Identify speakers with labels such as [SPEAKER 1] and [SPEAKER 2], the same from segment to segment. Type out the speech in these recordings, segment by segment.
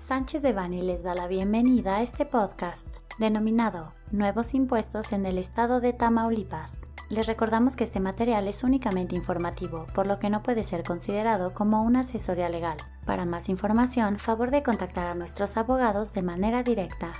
[SPEAKER 1] Sánchez de Bani les da la bienvenida a este podcast denominado Nuevos impuestos en el estado de Tamaulipas. Les recordamos que este material es únicamente informativo, por lo que no puede ser considerado como una asesoría legal. Para más información, favor de contactar a nuestros abogados de manera directa.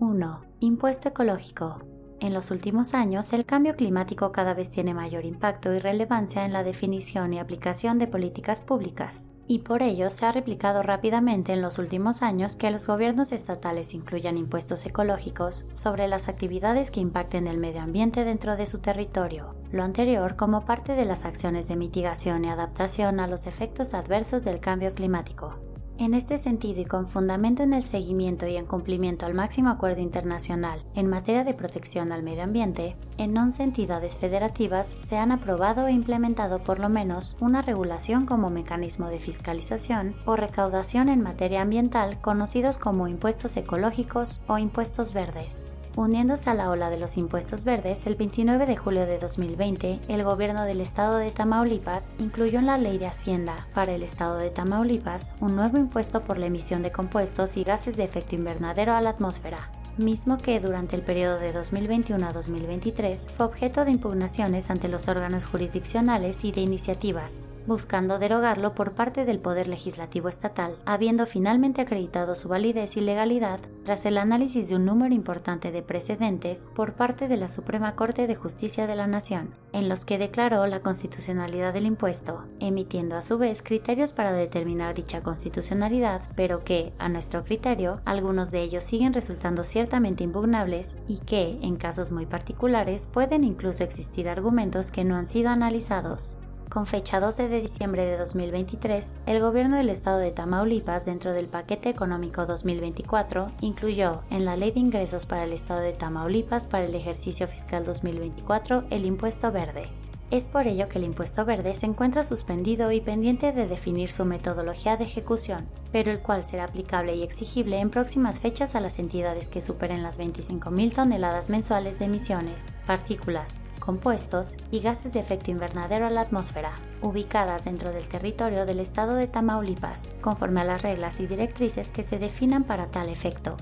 [SPEAKER 1] 1. Impuesto ecológico. En los últimos años, el cambio climático cada vez tiene mayor impacto y relevancia en la definición y aplicación de políticas públicas, y por ello se ha replicado rápidamente en los últimos años que los gobiernos estatales incluyan impuestos ecológicos sobre las actividades que impacten el medio ambiente dentro de su territorio, lo anterior como parte de las acciones de mitigación y adaptación a los efectos adversos del cambio climático. En este sentido y con fundamento en el seguimiento y en cumplimiento al máximo acuerdo internacional en materia de protección al medio ambiente, en 11 entidades federativas se han aprobado e implementado por lo menos una regulación como mecanismo de fiscalización o recaudación en materia ambiental conocidos como impuestos ecológicos o impuestos verdes. Uniéndose a la ola de los impuestos verdes, el 29 de julio de 2020, el gobierno del estado de Tamaulipas incluyó en la ley de Hacienda para el estado de Tamaulipas un nuevo impuesto por la emisión de compuestos y gases de efecto invernadero a la atmósfera, mismo que durante el periodo de 2021 a 2023 fue objeto de impugnaciones ante los órganos jurisdiccionales y de iniciativas, buscando derogarlo por parte del Poder Legislativo Estatal, habiendo finalmente acreditado su validez y legalidad tras el análisis de un número importante de precedentes por parte de la Suprema Corte de Justicia de la Nación, en los que declaró la constitucionalidad del impuesto, emitiendo a su vez criterios para determinar dicha constitucionalidad, pero que, a nuestro criterio, algunos de ellos siguen resultando ciertamente impugnables y que, en casos muy particulares, pueden incluso existir argumentos que no han sido analizados. Con fecha 12 de diciembre de 2023, el gobierno del estado de Tamaulipas, dentro del paquete económico 2024, incluyó en la Ley de Ingresos para el estado de Tamaulipas para el ejercicio fiscal 2024 el impuesto verde, es por ello que el impuesto verde se encuentra suspendido y pendiente de definir su metodología de ejecución, pero el cual será aplicable y exigible en próximas fechas a las entidades que superen las 25.000 toneladas mensuales de emisiones, partículas, compuestos y gases de efecto invernadero a la atmósfera, ubicadas dentro del territorio del estado de Tamaulipas, conforme a las reglas y directrices que se definan para tal efecto,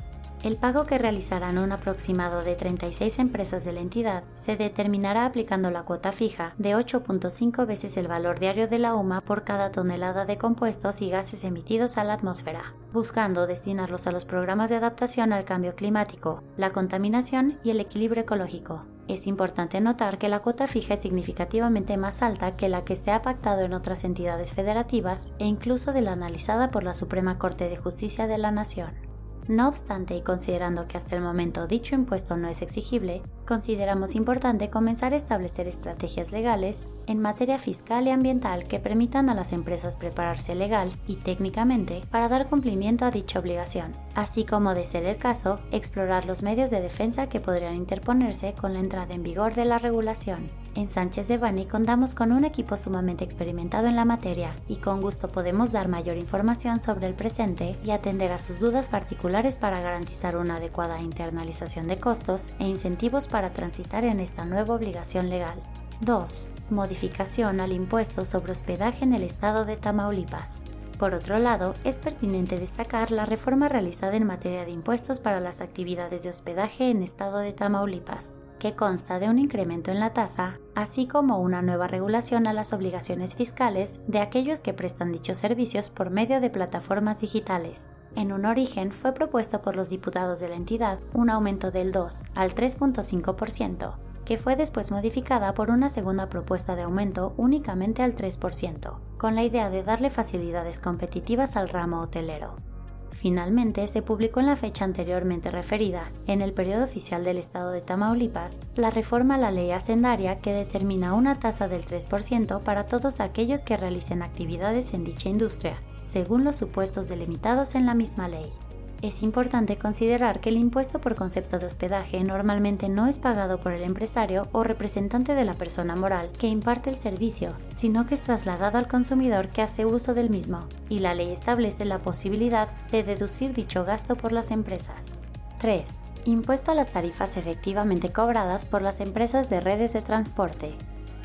[SPEAKER 1] el pago que realizarán un aproximado de 36 empresas de la entidad se determinará aplicando la cuota fija de 8.5 veces el valor diario de la UMA por cada tonelada de compuestos y gases emitidos a la atmósfera, buscando destinarlos a los programas de adaptación al cambio climático, la contaminación y el equilibrio ecológico. Es importante notar que la cuota fija es significativamente más alta que la que se ha pactado en otras entidades federativas e incluso de la analizada por la Suprema Corte de Justicia de la Nación. No obstante, y considerando que hasta el momento dicho impuesto no es exigible, consideramos importante comenzar a establecer estrategias legales en materia fiscal y ambiental que permitan a las empresas prepararse legal y técnicamente para dar cumplimiento a dicha obligación, así como, de ser el caso, explorar los medios de defensa que podrían interponerse con la entrada en vigor de la regulación. En Sánchez de Bani contamos con un equipo sumamente experimentado en la materia y con gusto podemos dar mayor información sobre el presente y atender a sus dudas particulares para garantizar una adecuada internalización de costos e incentivos para transitar en esta nueva obligación legal. 2. Modificación al impuesto sobre hospedaje en el estado de Tamaulipas. Por otro lado, es pertinente destacar la reforma realizada en materia de impuestos para las actividades de hospedaje en estado de Tamaulipas que consta de un incremento en la tasa, así como una nueva regulación a las obligaciones fiscales de aquellos que prestan dichos servicios por medio de plataformas digitales. En un origen fue propuesto por los diputados de la entidad un aumento del 2 al 3.5%, que fue después modificada por una segunda propuesta de aumento únicamente al 3%, con la idea de darle facilidades competitivas al ramo hotelero. Finalmente, se publicó en la fecha anteriormente referida, en el periodo oficial del Estado de Tamaulipas, la reforma a la ley hacendaria que determina una tasa del 3% para todos aquellos que realicen actividades en dicha industria, según los supuestos delimitados en la misma ley. Es importante considerar que el impuesto por concepto de hospedaje normalmente no es pagado por el empresario o representante de la persona moral que imparte el servicio, sino que es trasladado al consumidor que hace uso del mismo, y la ley establece la posibilidad de deducir dicho gasto por las empresas. 3. Impuesto a las tarifas efectivamente cobradas por las empresas de redes de transporte.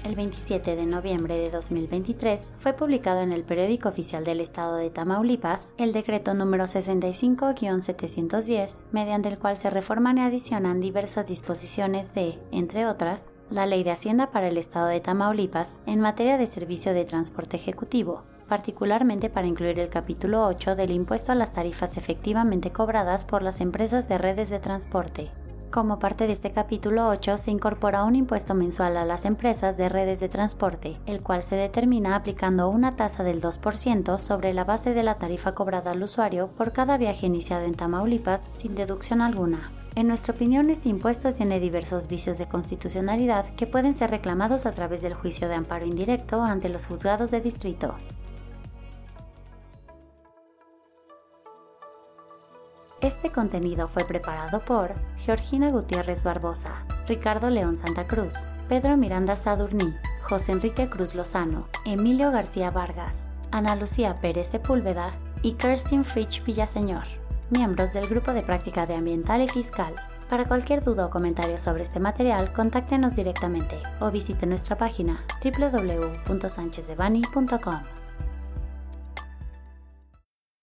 [SPEAKER 1] El 27 de noviembre de 2023 fue publicado en el periódico oficial del estado de Tamaulipas el decreto número 65-710, mediante el cual se reforman y adicionan diversas disposiciones de, entre otras, la Ley de Hacienda para el estado de Tamaulipas en materia de servicio de transporte ejecutivo, particularmente para incluir el capítulo 8 del impuesto a las tarifas efectivamente cobradas por las empresas de redes de transporte. Como parte de este capítulo 8 se incorpora un impuesto mensual a las empresas de redes de transporte, el cual se determina aplicando una tasa del 2% sobre la base de la tarifa cobrada al usuario por cada viaje iniciado en Tamaulipas sin deducción alguna. En nuestra opinión, este impuesto tiene diversos vicios de constitucionalidad que pueden ser reclamados a través del juicio de amparo indirecto ante los juzgados de distrito. Este contenido fue preparado por Georgina Gutiérrez Barbosa, Ricardo León Santa Cruz, Pedro Miranda Sadurní, José Enrique Cruz Lozano, Emilio García Vargas, Ana Lucía Pérez Sepúlveda y Kirstin Fritsch Villaseñor, miembros del Grupo de Práctica de Ambiental y Fiscal. Para cualquier duda o comentario sobre este material, contáctenos directamente o visite nuestra página www.sanchezdevani.com.